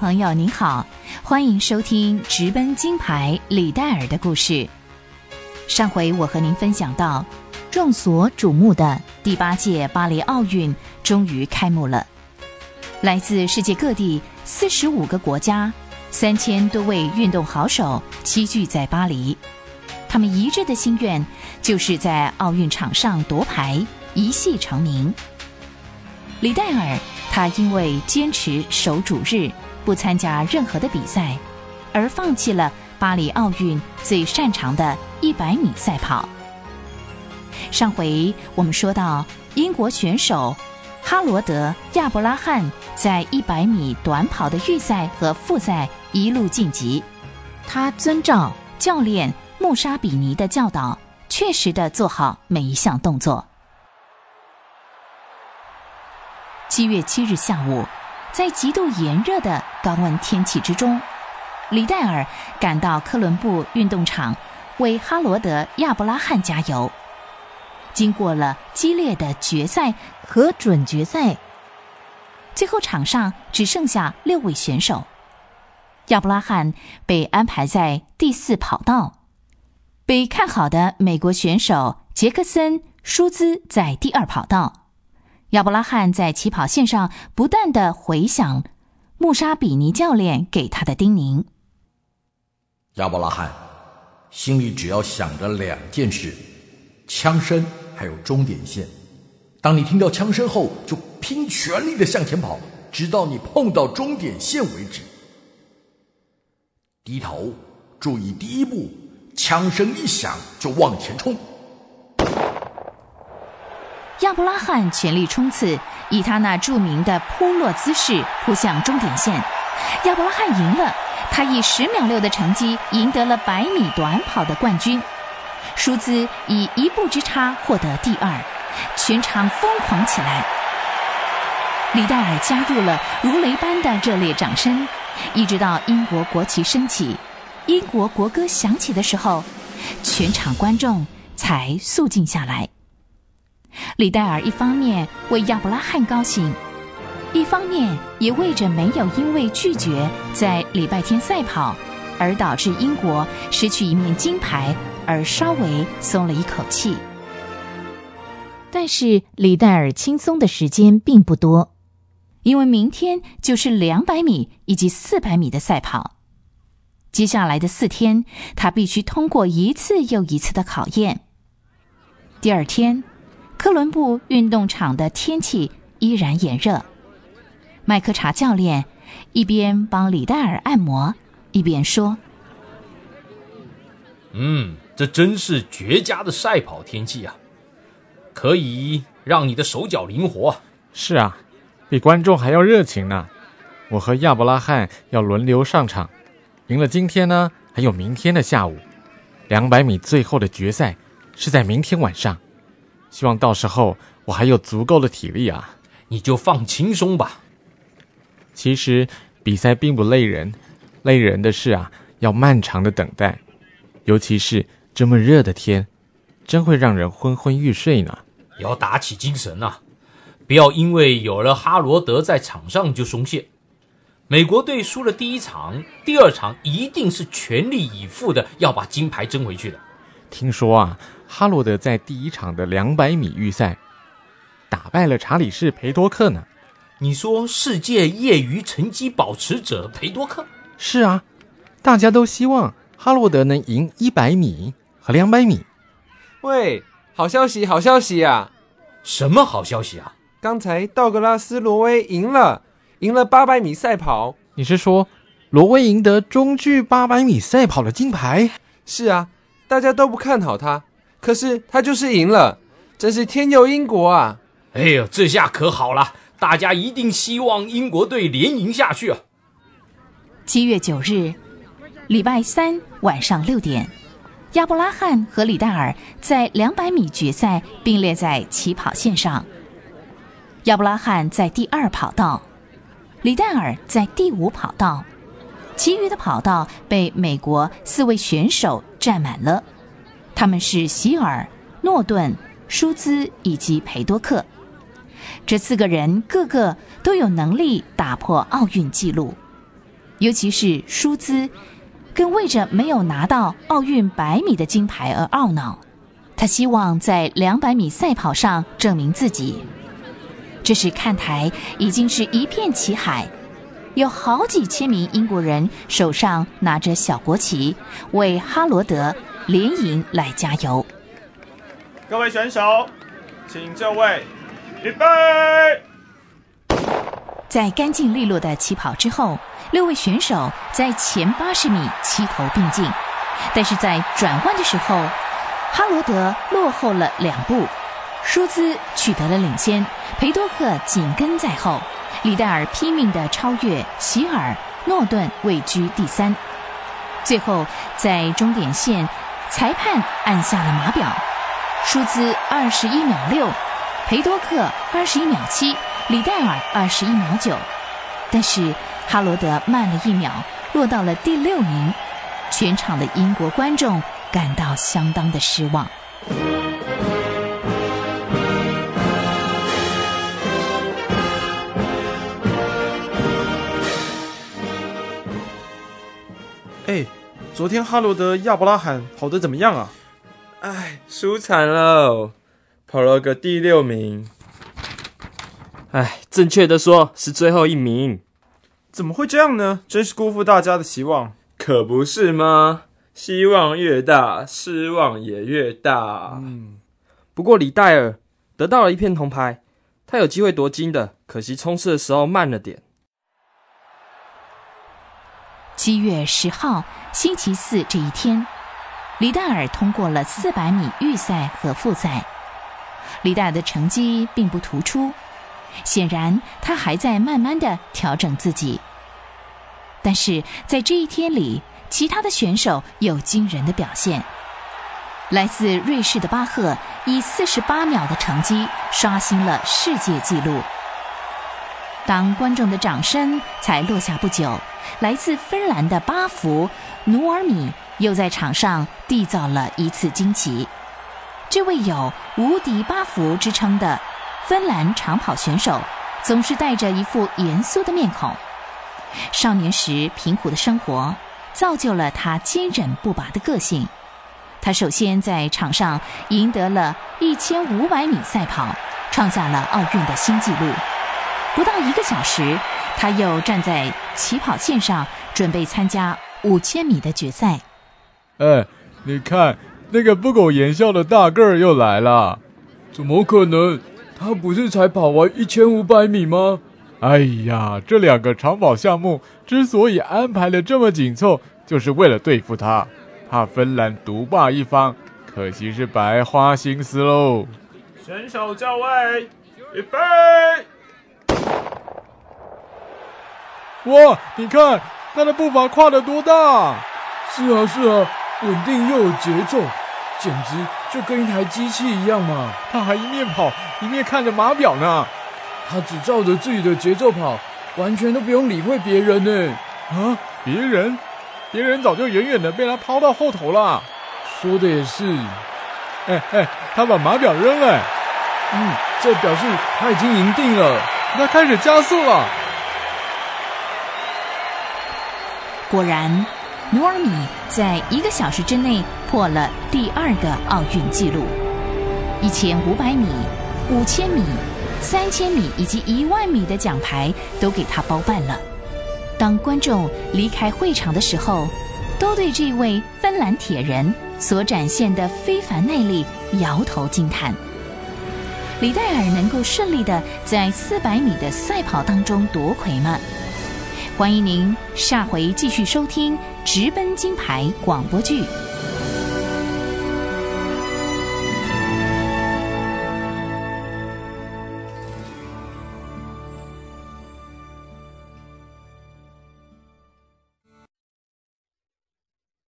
朋友，您好，欢迎收听直奔金牌李戴尔的故事。上回我和您分享到，众所瞩目的第八届巴黎奥运终于开幕了，来自世界各地四十五个国家，三千多位运动好手齐聚在巴黎，他们一致的心愿就是在奥运场上夺牌，一戏成名。李戴尔。他因为坚持守主日，不参加任何的比赛，而放弃了巴黎奥运最擅长的一百米赛跑。上回我们说到，英国选手哈罗德·亚伯拉罕在一百米短跑的预赛和复赛一路晋级，他遵照教练穆沙比尼的教导，确实的做好每一项动作。七月七日下午，在极度炎热的高温天气之中，李戴尔赶到科伦布运动场为哈罗德·亚伯拉罕加油。经过了激烈的决赛和准决赛，最后场上只剩下六位选手。亚伯拉罕被安排在第四跑道，被看好的美国选手杰克森·舒兹在第二跑道。亚伯拉罕在起跑线上不断的回想穆沙比尼教练给他的叮咛。亚伯拉罕，心里只要想着两件事：枪声还有终点线。当你听到枪声后，就拼全力的向前跑，直到你碰到终点线为止。低头，注意第一步，枪声一响就往前冲。亚伯拉罕全力冲刺，以他那著名的扑落姿势扑向终点线。亚伯拉罕赢了，他以十秒六的成绩赢得了百米短跑的冠军。舒兹以一步之差获得第二，全场疯狂起来。李戴尔加入了如雷般的热烈掌声，一直到英国国旗升起、英国国歌响起的时候，全场观众才肃静下来。李戴尔一方面为亚伯拉罕高兴，一方面也为着没有因为拒绝在礼拜天赛跑而导致英国失去一面金牌而稍微松了一口气。但是李戴尔轻松的时间并不多，因为明天就是两百米以及四百米的赛跑，接下来的四天他必须通过一次又一次的考验。第二天。科伦布运动场的天气依然炎热。麦克查教练一边帮李戴尔按摩，一边说：“嗯，这真是绝佳的赛跑天气啊，可以让你的手脚灵活。是啊，比观众还要热情呢。我和亚伯拉罕要轮流上场，赢了今天呢，还有明天的下午，两百米最后的决赛是在明天晚上。”希望到时候我还有足够的体力啊！你就放轻松吧。其实比赛并不累人，累人的是啊，要漫长的等待，尤其是这么热的天，真会让人昏昏欲睡呢。要打起精神啊，不要因为有了哈罗德在场上就松懈。美国队输了第一场，第二场一定是全力以赴的要把金牌争回去的。听说啊。哈罗德在第一场的两百米预赛打败了查理士·培多克呢。你说世界业余成绩保持者培多克？是啊，大家都希望哈罗德能赢一百米和两百米。喂，好消息，好消息呀！什么好消息啊？刚才道格拉斯·罗威赢了，赢了八百米赛跑。你是说罗威赢得中距八百米赛跑的金牌？是啊，大家都不看好他。可是他就是赢了，真是天佑英国啊！哎呦，这下可好了，大家一定希望英国队连赢下去啊！七月九日，礼拜三晚上六点，亚伯拉罕和李戴尔在两百米决赛并列在起跑线上。亚伯拉罕在第二跑道，李戴尔在第五跑道，其余的跑道被美国四位选手占满了。他们是希尔、诺顿、舒兹以及裴多克，这四个人个个都有能力打破奥运纪录。尤其是舒兹，更为着没有拿到奥运百米的金牌而懊恼。他希望在两百米赛跑上证明自己。这时看台已经是一片旗海，有好几千名英国人手上拿着小国旗，为哈罗德联赢来加油。各位选手，请就位，预备。在干净利落的起跑之后，六位选手在前八十米齐头并进，但是在转弯的时候，哈罗德落后了两步。舒兹取得了领先，裴多克紧跟在后，李戴尔拼命地超越希尔，诺顿位居第三。最后在终点线，裁判按下了码表，舒兹二十一秒六，裴多克二十一秒七，李戴尔二十一秒九。但是哈罗德慢了一秒，落到了第六名，全场的英国观众感到相当的失望。昨天哈罗德亚伯拉罕跑得怎么样啊？哎，输惨了，跑了个第六名。哎，正确的说是最后一名。怎么会这样呢？真是辜负大家的期望。可不是吗？希望越大，失望也越大。嗯，不过李戴尔得到了一片铜牌，他有机会夺金的，可惜冲刺的时候慢了点。七月十号，星期四这一天，李戴尔通过了四百米预赛和复赛。李戴尔的成绩并不突出，显然他还在慢慢的调整自己。但是在这一天里，其他的选手有惊人的表现。来自瑞士的巴赫以四十八秒的成绩刷新了世界纪录。当观众的掌声才落下不久，来自芬兰的巴福努尔米又在场上缔造了一次惊奇。这位有“无敌巴福”之称的芬兰长跑选手，总是带着一副严肃的面孔。少年时贫苦的生活，造就了他坚韧不拔的个性。他首先在场上赢得了一千五百米赛跑，创下了奥运的新纪录。不到一个小时，他又站在起跑线上，准备参加五千米的决赛。哎，你看那个不苟言笑的大个儿又来了！怎么可能？他不是才跑完一千五百米吗？哎呀，这两个长跑项目之所以安排的这么紧凑，就是为了对付他，怕芬兰独霸一方。可惜是白花心思喽。选手就位，预备。哇，你看他的步伐跨得多大！是啊，是啊，稳定又有节奏，简直就跟一台机器一样嘛！他还一面跑一面看着码表呢。他只照着自己的节奏跑，完全都不用理会别人呢。啊，别人？别人早就远远的被他抛到后头了。说的也是。哎哎，他把码表扔了。嗯，这表示他已经赢定了。他开始加速了。果然，努尔米在一个小时之内破了第二个奥运纪录。一千五百米、五千米、三千米以及一万米的奖牌都给他包办了。当观众离开会场的时候，都对这位芬兰铁人所展现的非凡耐力摇头惊叹。李戴尔能够顺利的在四百米的赛跑当中夺魁吗？欢迎您下回继续收听《直奔金牌》广播剧。